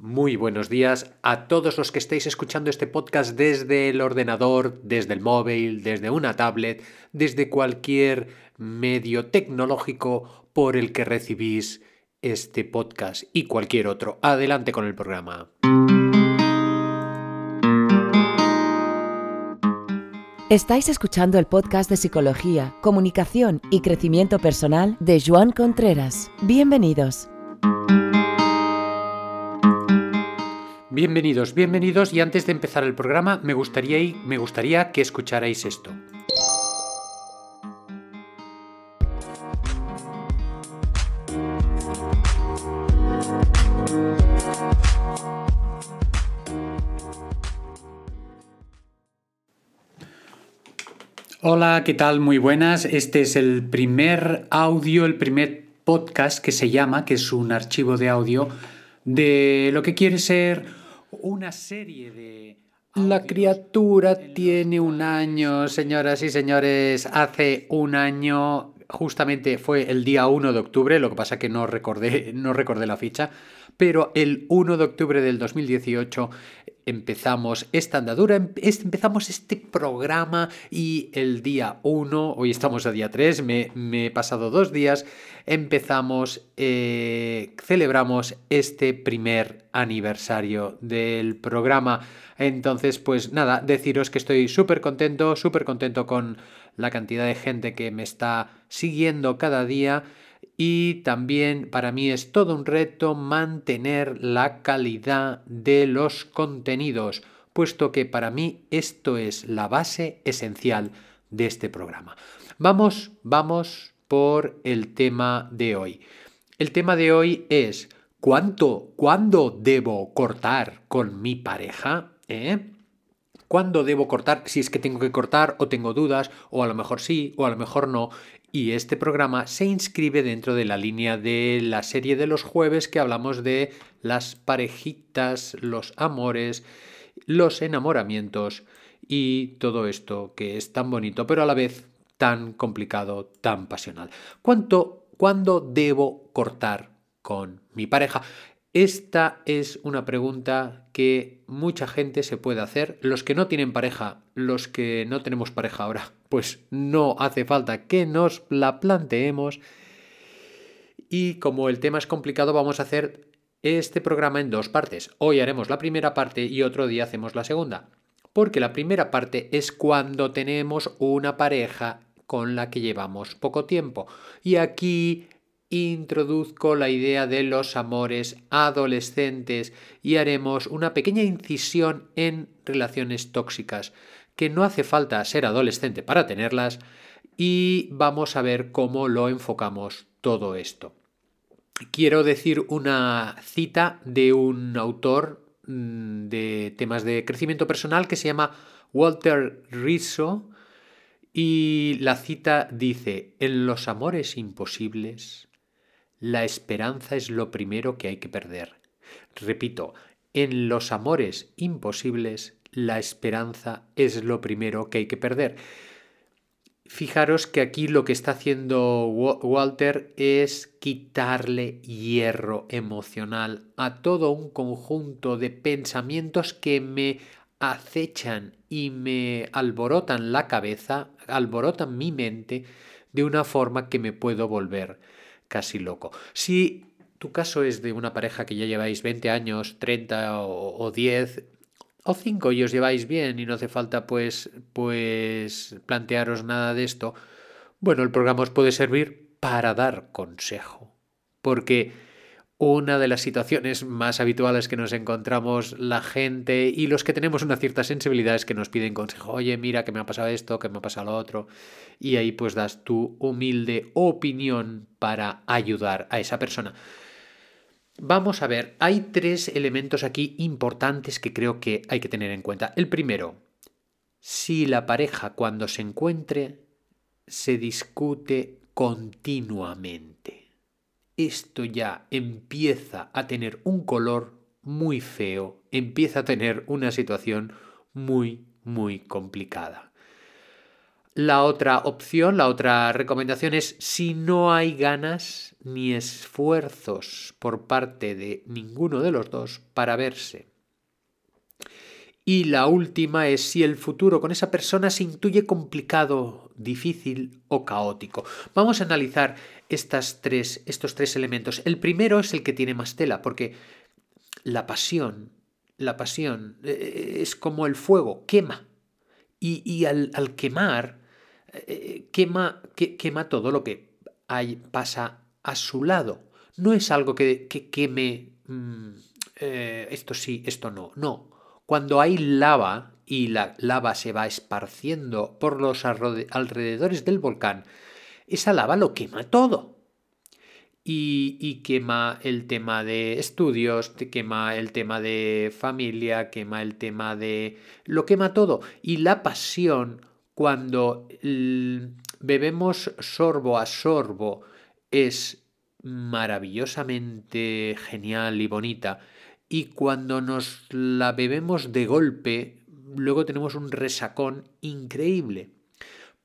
Muy buenos días a todos los que estáis escuchando este podcast desde el ordenador, desde el móvil, desde una tablet, desde cualquier medio tecnológico por el que recibís este podcast y cualquier otro. Adelante con el programa. Estáis escuchando el podcast de Psicología, Comunicación y Crecimiento Personal de Joan Contreras. Bienvenidos. Bienvenidos, bienvenidos y antes de empezar el programa me gustaría, me gustaría que escucharais esto. Hola, ¿qué tal? Muy buenas. Este es el primer audio, el primer podcast que se llama, que es un archivo de audio de lo que quiere ser una serie de... La criatura tiene un año, señoras y señores. Hace un año, justamente fue el día 1 de octubre, lo que pasa que no recordé, no recordé la ficha, pero el 1 de octubre del 2018 empezamos esta andadura, em, empezamos este programa y el día 1, hoy estamos a día 3, me, he pasado dos días, empezamos, eh, celebramos este primer aniversario del programa. Entonces, pues nada, deciros que estoy súper contento, súper contento con la cantidad de gente que me está siguiendo cada día y también para mí es todo un reto mantener la calidad de los contenidos, puesto que para mí esto es la base esencial de este programa. Vamos, vamos por el tema de hoy. El tema de hoy es ¿cuánto, cuándo debo cortar con mi pareja? ¿Eh? ¿Cuándo debo cortar? Si es que tengo que cortar o tengo dudas, o a lo mejor sí, o a lo mejor no. Y este programa se inscribe dentro de la línea de la serie de los jueves que hablamos de las parejitas, los amores, los enamoramientos y todo esto que es tan bonito, pero a la vez tan complicado, tan pasional. ¿Cuánto, ¿Cuándo debo cortar con mi pareja? Esta es una pregunta que mucha gente se puede hacer. Los que no tienen pareja, los que no tenemos pareja ahora, pues no hace falta que nos la planteemos. Y como el tema es complicado, vamos a hacer este programa en dos partes. Hoy haremos la primera parte y otro día hacemos la segunda. Porque la primera parte es cuando tenemos una pareja con la que llevamos poco tiempo. Y aquí introduzco la idea de los amores adolescentes y haremos una pequeña incisión en relaciones tóxicas, que no hace falta ser adolescente para tenerlas, y vamos a ver cómo lo enfocamos todo esto. Quiero decir una cita de un autor mm, de temas de crecimiento personal que se llama Walter Rizzo y la cita dice, en los amores imposibles la esperanza es lo primero que hay que perder. Repito, en los amores imposibles, la esperanza es lo primero que hay que perder. Fijaros que aquí lo que está haciendo Walter es quitarle hierro emocional a todo un conjunto de pensamientos que me acechan y me alborotan la cabeza, alborotan mi mente de una forma que me puedo volver casi loco. Si tu caso es de una pareja que ya lleváis 20 años, 30 o, 10 o 5 y os lleváis bien y no hace falta pues, pues plantearos nada de esto, bueno, el programa os puede servir para dar consejo. Porque una de las situaciones más habituales que nos encontramos la gente y los que tenemos una cierta sensibilidad es que nos piden consejo, oye, mira que me ha pasado esto, que me ha pasado lo otro, y ahí pues das tu humilde opinión para ayudar a esa persona. Vamos a ver, hay tres elementos aquí importantes que creo que hay que tener en cuenta. El primero, si la pareja cuando se encuentre se discute continuamente esto ya empieza a tener un color muy feo, empieza a tener una situación muy, muy complicada. La otra opción, la otra recomendación es si no hay ganas ni esfuerzos por parte de ninguno de los dos para verse. Y la última es si el futuro con esa persona se intuye complicado, difícil o caótico. Vamos a analizar estas tres, estos tres elementos. El primero es el que tiene más tela, porque la pasión, la pasión eh, es como el fuego, quema. Y, al, quemar, eh, quema, quema todo lo que hay, pasa a su lado. No es algo que, queme mm, eh, esto sí, esto no. No. Cuando hay lava y la lava se va esparciendo por los alrededores del volcán, esa lava lo quema todo. Y, quema el tema de estudios, quema el tema de familia, quema el tema de... lo quema todo. Y la pasión, cuando bebemos sorbo a sorbo, es maravillosamente genial y bonita. Y cuando nos la bebemos de golpe, luego tenemos un resacón increíble.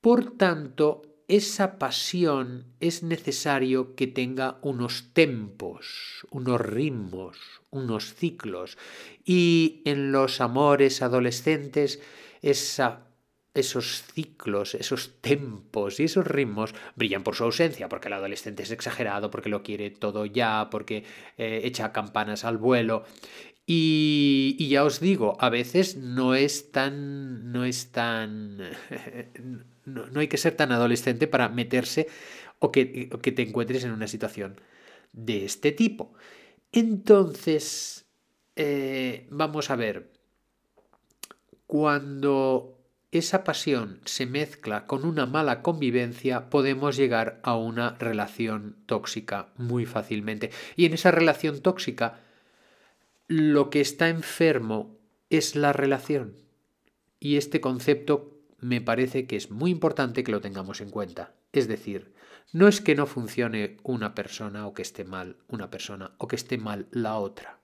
Por tanto, esa pasión es necesario que tenga unos tempos, unos ritmos, unos ciclos. Y en los amores adolescentes, esa esos ciclos, esos tempos y esos ritmos brillan por su ausencia, porque el adolescente es exagerado, porque lo quiere todo ya, porque eh, echa campanas al vuelo. Y, ya os digo, a veces no es tan. no es tan. no, hay que ser tan adolescente para meterse o que, que te encuentres en una situación de este tipo. Entonces, eh, vamos a ver. Cuando esa pasión se mezcla con una mala convivencia, podemos llegar a una relación tóxica muy fácilmente. Y en esa relación tóxica, lo que está enfermo es la relación. Y este concepto me parece que es muy importante que lo tengamos en cuenta. Es decir, no es que no funcione una persona o que esté mal una persona o que esté mal la otra,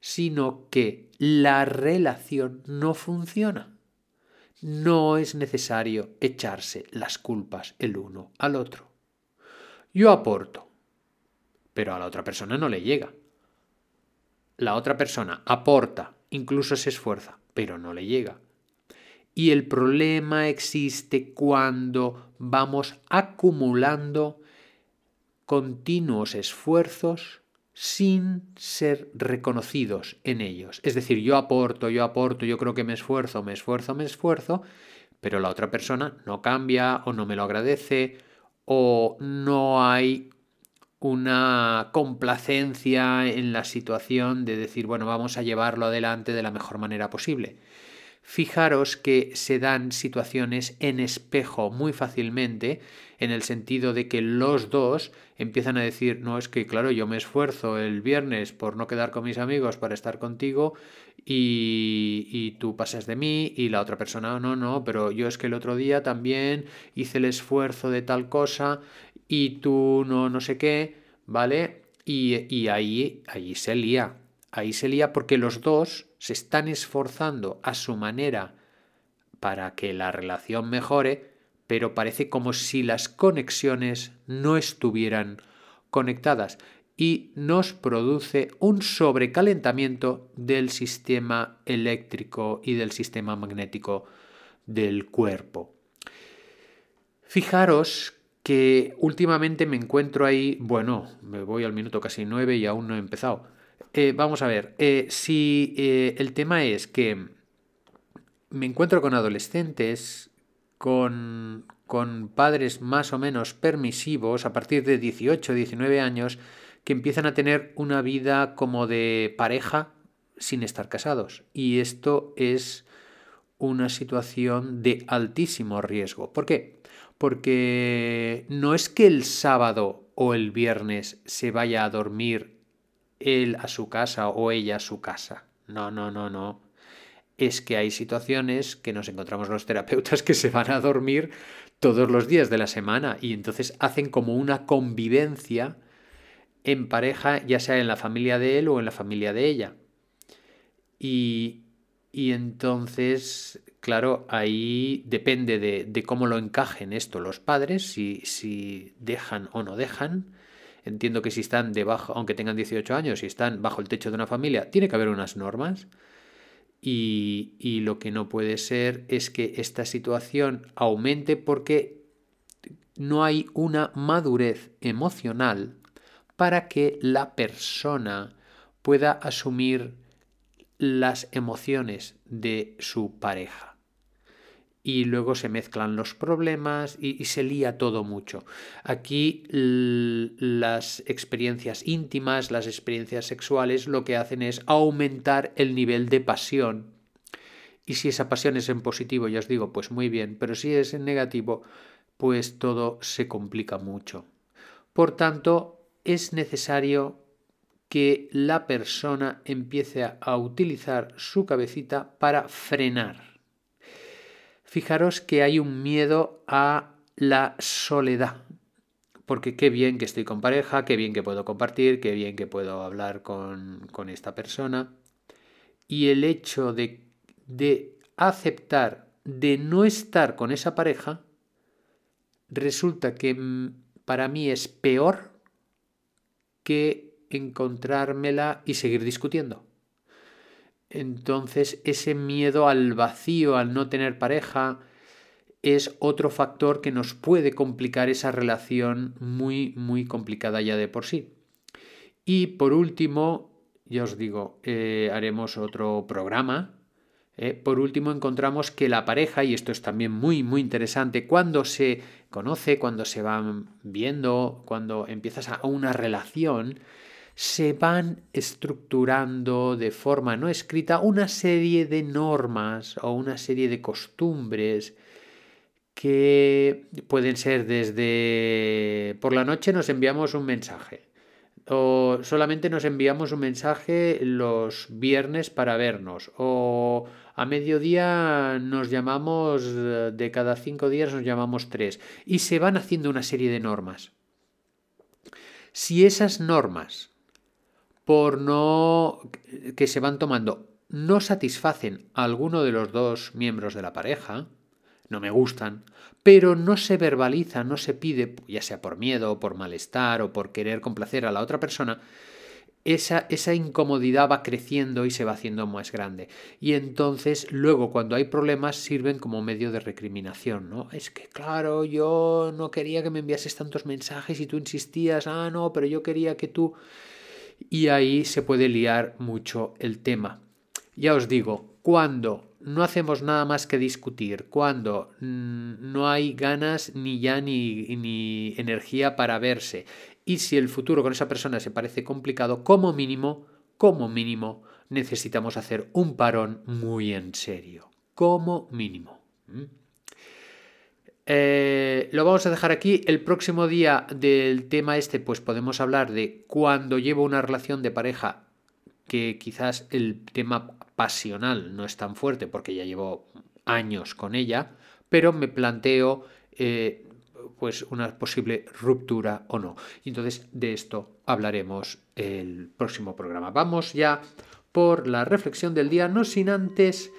sino que la relación no funciona no es necesario echarse las culpas el uno al otro. Yo aporto, pero a la otra persona no le llega. La otra persona aporta, incluso se esfuerza, pero no le llega. Y el problema existe cuando vamos acumulando continuos esfuerzos sin ser reconocidos en ellos. Es decir, yo aporto, yo aporto, yo creo que me esfuerzo, me esfuerzo, me esfuerzo, pero la otra persona no cambia o no me lo agradece o no hay una complacencia en la situación de decir, bueno, vamos a llevarlo adelante de la mejor manera posible. Fijaros que se dan situaciones en espejo muy fácilmente, en el sentido de que los dos empiezan a decir, no, es que claro, yo me esfuerzo el viernes por no quedar con mis amigos para estar contigo y, y tú pasas de mí y la otra persona, no, no, pero yo es que el otro día también hice el esfuerzo de tal cosa y tú no, no sé qué, ¿vale? Y, y ahí, ahí se lía, ahí se lía porque los dos se están esforzando a su manera para que la relación mejore, pero parece como si las conexiones no estuvieran conectadas y nos produce un sobrecalentamiento del sistema eléctrico y del sistema magnético del cuerpo. Fijaros que últimamente me encuentro ahí, bueno, me voy al minuto casi nueve y aún no he empezado, eh, vamos a ver, eh, si eh, el tema es que me encuentro con adolescentes, con, con padres más o menos permisivos a partir de 18, 19 años, que empiezan a tener una vida como de pareja sin estar casados. Y esto es una situación de altísimo riesgo. ¿Por qué? Porque no es que el sábado o el viernes se vaya a dormir él a su casa o ella a su casa. No, no, no, no. Es que hay situaciones que nos encontramos los terapeutas que se van a dormir todos los días de la semana y entonces hacen como una convivencia en pareja, ya sea en la familia de él o en la familia de ella. Y, y entonces, claro, ahí depende de, cómo lo encajen esto los padres, si, si dejan o no dejan. Entiendo que si están debajo, aunque tengan 18 años, si están bajo el techo de una familia, tiene que haber unas normas. Y, y, lo que no puede ser es que esta situación aumente porque no hay una madurez emocional para que la persona pueda asumir las emociones de su pareja. Y luego se mezclan los problemas y, se lía todo mucho. Aquí las experiencias íntimas, las experiencias sexuales, lo que hacen es aumentar el nivel de pasión. Y si esa pasión es en positivo, ya os digo, pues muy bien, pero si es en negativo, pues todo se complica mucho. Por tanto, es necesario que la persona empiece a utilizar su cabecita para frenar. Fijaros que hay un miedo a la soledad. Porque qué bien que estoy con pareja, qué bien que puedo compartir, qué bien que puedo hablar con, esta persona. Y el hecho de, de aceptar de no estar con esa pareja, resulta que mm, para mí es peor que encontrármela y seguir discutiendo. Entonces ese miedo al vacío, al no tener pareja, es otro factor que nos puede complicar esa relación muy, muy complicada ya de por sí. Y por último, ya os digo, eh, haremos otro programa. ¿eh? Por último, encontramos que la pareja, y esto es también muy, muy interesante, cuando se conoce, cuando se van viendo, cuando empiezas a una relación, se van estructurando de forma no escrita una serie de normas o una serie de costumbres que pueden ser desde por la noche nos enviamos un mensaje o solamente nos enviamos un mensaje los viernes para vernos o a mediodía nos llamamos de cada cinco días nos llamamos tres y se van haciendo una serie de normas. Si esas normas por no que se van tomando no satisfacen a alguno de los dos miembros de la pareja, no me gustan, pero no se verbaliza, no se pide, ya sea por miedo, por malestar o por querer complacer a la otra persona, esa, esa, incomodidad va creciendo y se va haciendo más grande. Y entonces luego cuando hay problemas sirven como medio de recriminación, ¿no? Es que claro, yo no quería que me enviases tantos mensajes y tú insistías, ah, no, pero yo quería que tú y ahí se puede liar mucho el tema. Ya os digo, cuando no hacemos nada más que discutir, cuando mm, no hay ganas ni ya ni, ni energía para verse, y si el futuro con esa persona se parece complicado, como mínimo, como mínimo, necesitamos hacer un parón muy en serio. Como mínimo. Eh, lo vamos a dejar aquí. El próximo día del tema este, pues podemos hablar de cuando llevo una relación de pareja que quizás el tema pasional no es tan fuerte porque ya llevo años con ella, pero me planteo eh, pues una posible ruptura o no. Entonces de esto hablaremos el próximo programa. Vamos ya por la reflexión del día, no sin antes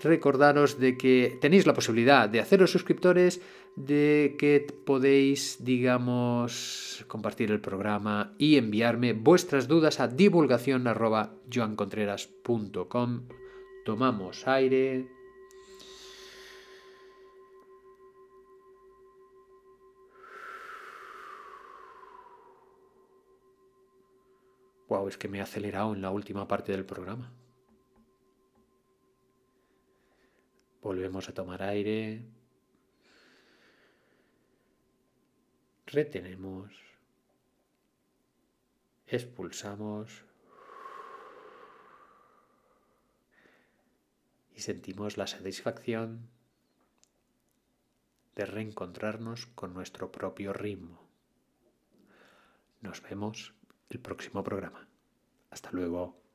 recordaros de que tenéis la posibilidad de haceros suscriptores, de que podéis, digamos, compartir el programa y enviarme vuestras dudas a divulgación Tomamos aire. Wow, es que me he acelerado en la última parte del programa. Volvemos a tomar aire. Retenemos. Expulsamos. Y sentimos la satisfacción de reencontrarnos con nuestro propio ritmo. Nos vemos el próximo programa. Hasta luego.